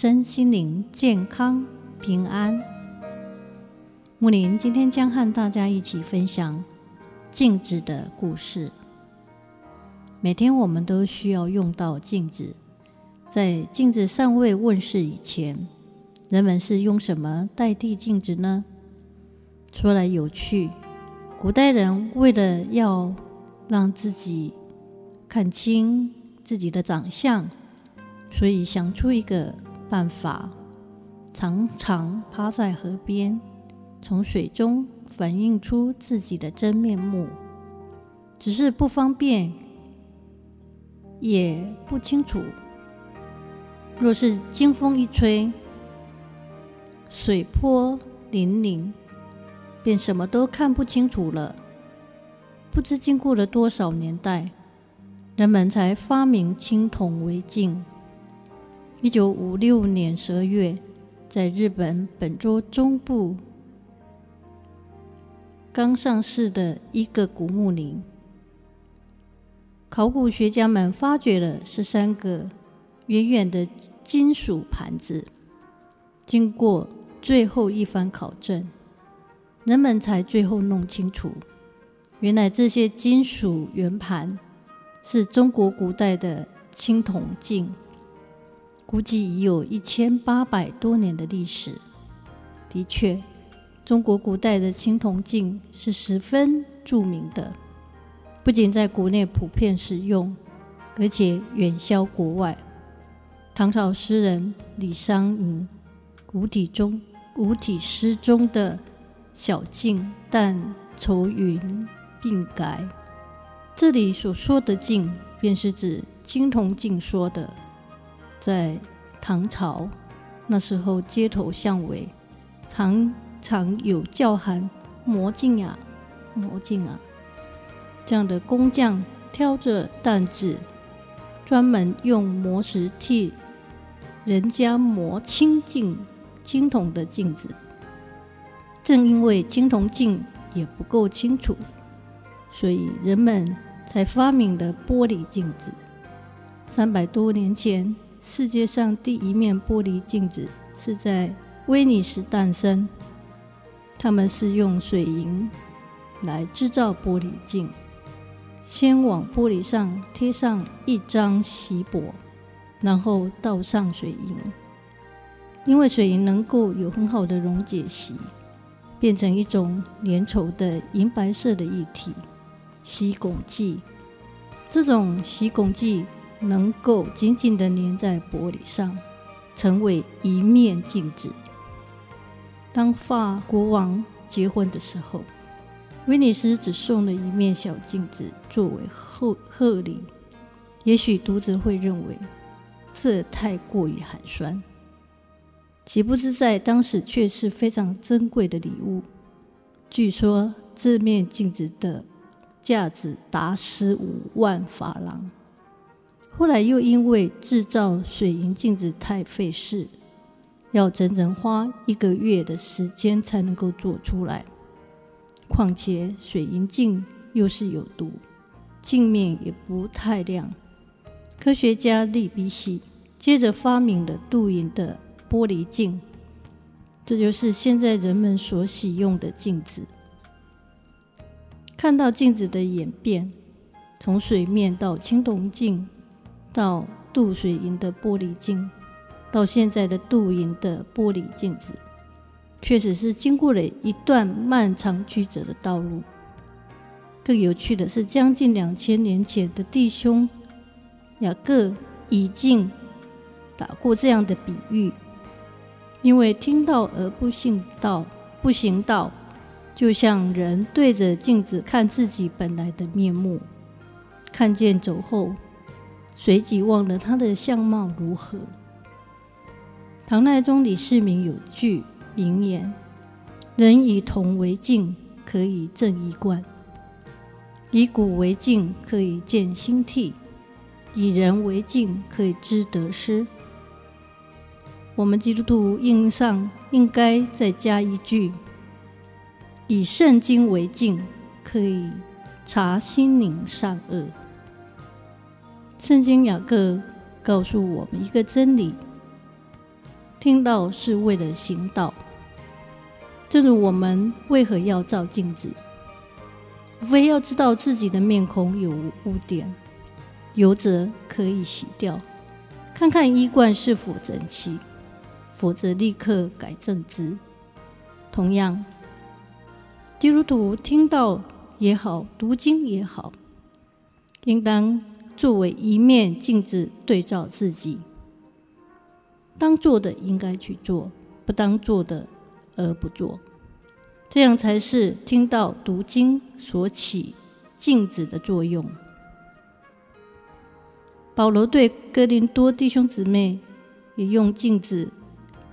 身心灵健康平安。木林今天将和大家一起分享镜子的故事。每天我们都需要用到镜子，在镜子尚未问世以前，人们是用什么代替镜子呢？说来有趣，古代人为了要让自己看清自己的长相，所以想出一个办法，常常趴在河边，从水中反映出自己的真面目。只是不方便，也不清楚。若是经风一吹，水波粼粼，便什么都看不清楚了。不知经过了多少年代。人们才发明青铜为镜。一九五六年十二月，在日本本州中部刚上市的一个古墓里，考古学家们发掘了十三个圆圆的金属盘子。经过最后一番考证，人们才最后弄清楚，原来这些金属圆盘。是中国古代的青铜镜，估计已有一千八百多年的历史。的确，中国古代的青铜镜是十分著名的，不仅在国内普遍使用，而且远销国外。唐朝诗人李商隐五体中五体诗中的“小镜但愁云鬓改”。这里所说的“镜”，便是指青铜镜说的。在唐朝那时候，街头巷尾常常有叫喊“磨镜啊，磨镜啊”这样的工匠，挑着担子，专门用磨石替人家磨清镜、青铜的镜子。正因为青铜镜也不够清楚，所以人们。才发明的玻璃镜子。三百多年前，世界上第一面玻璃镜子是在威尼斯诞生。他们是用水银来制造玻璃镜，先往玻璃上贴上一张锡箔，然后倒上水银。因为水银能够有很好的溶解锡，变成一种粘稠的银白色的液体。锡汞剂，这种锡汞剂能够紧紧地粘在玻璃上，成为一面镜子。当法国王结婚的时候，威尼斯只送了一面小镜子作为贺贺礼。也许读者会认为这太过于寒酸，岂不知在当时却是非常珍贵的礼物。据说这面镜子的。价值达十五万法郎。后来又因为制造水银镜子太费事，要整整花一个月的时间才能够做出来。况且水银镜又是有毒，镜面也不太亮。科学家利比西接着发明了镀银的玻璃镜，这就是现在人们所使用的镜子。看到镜子的演变，从水面到青铜镜，到镀水银的玻璃镜，到现在的镀银的玻璃镜子，确实是经过了一段漫长曲折的道路。更有趣的是，将近两千年前的弟兄雅各已经打过这样的比喻：因为听到而不信道，不行道。就像人对着镜子看自己本来的面目，看见走后，随即忘了他的相貌如何。唐太宗李世民有句名言：“人以铜为镜，可以正衣冠；以古为镜，可以见兴替；以人为镜，可以知得失。”我们基督徒应上应该再加一句：“以圣经为镜，可以察心灵善恶。”圣经雅各告诉我们一个真理：听到是为了行道。正如我们为何要照镜子？无非要知道自己的面孔有无污点，有则可以洗掉，看看衣冠是否整齐。否则，立刻改正之。同样，基督徒听到也好，读经也好，应当作为一面镜子对照自己。当做的应该去做，不当做的而不做，这样才是听到读经所起镜子的作用。保罗对哥林多弟兄姊妹也用镜子。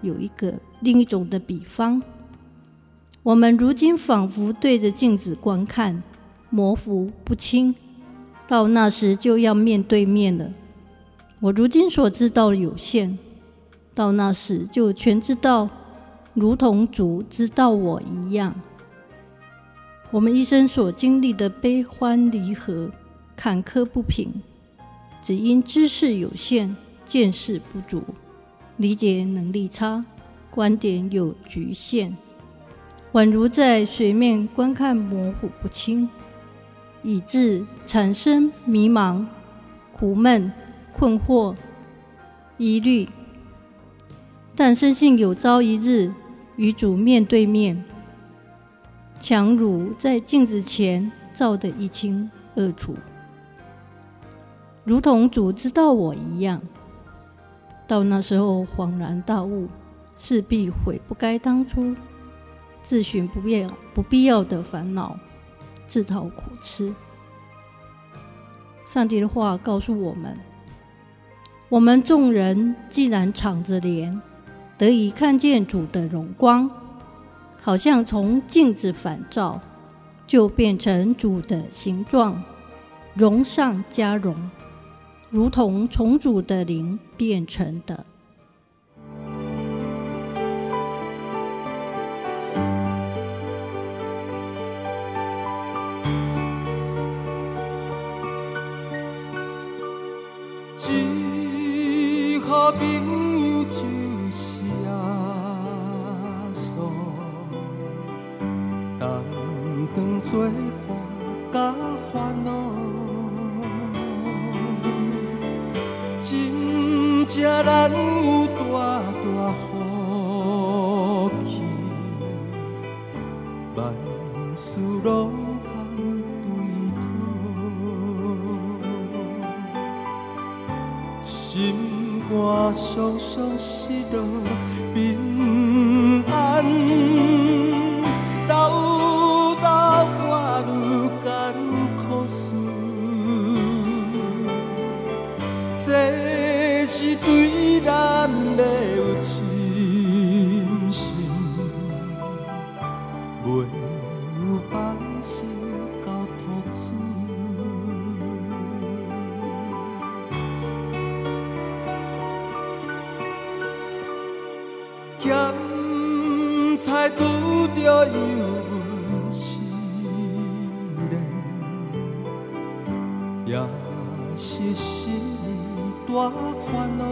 有一个另一种的比方，我们如今仿佛对着镜子观看，模糊不清，到那时就要面对面了。我如今所知道有限，到那时就全知道，如同主知道我一样。我们一生所经历的悲欢离合、坎坷不平，只因知识有限，见识不足。理解能力差，观点有局限，宛如在水面观看模糊不清，以致产生迷茫、苦闷、困惑、疑虑。但深信有朝一日与主面对面，强如在镜子前照得一清二楚，如同主知道我一样。到那时候恍然大悟，势必悔不该当初，自寻不必要不必要的烦恼，自讨苦吃。上帝的话告诉我们：我们众人既然敞着脸，得以看见主的荣光，好像从镜子反照，就变成主的形状，荣上加荣。如同从主的灵变成的。最好朋友就是耶稣，同当作伴甲烦恼。真正难有大大福气，万事拢，心我双双失独，平安。也是心。大烦恼，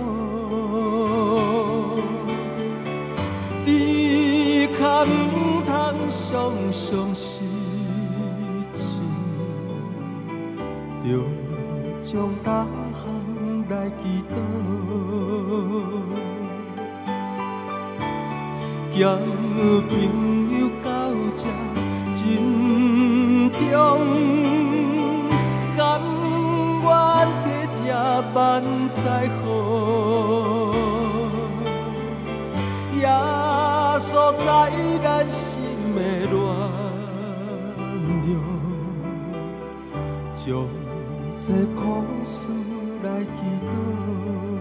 只可唔通常常失志，着将大项来祈祷，交朋友到这真重。万载好，耶稣在咱心的暖流，将这苦事来祈祷。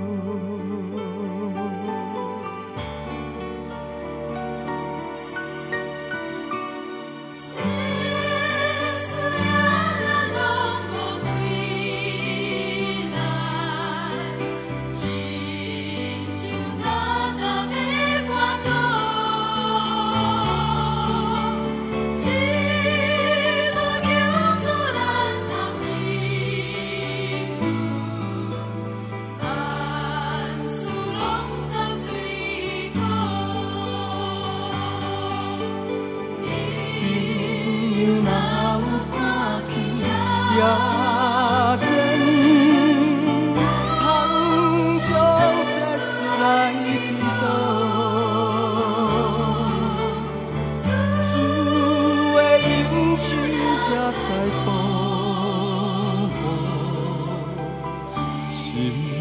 心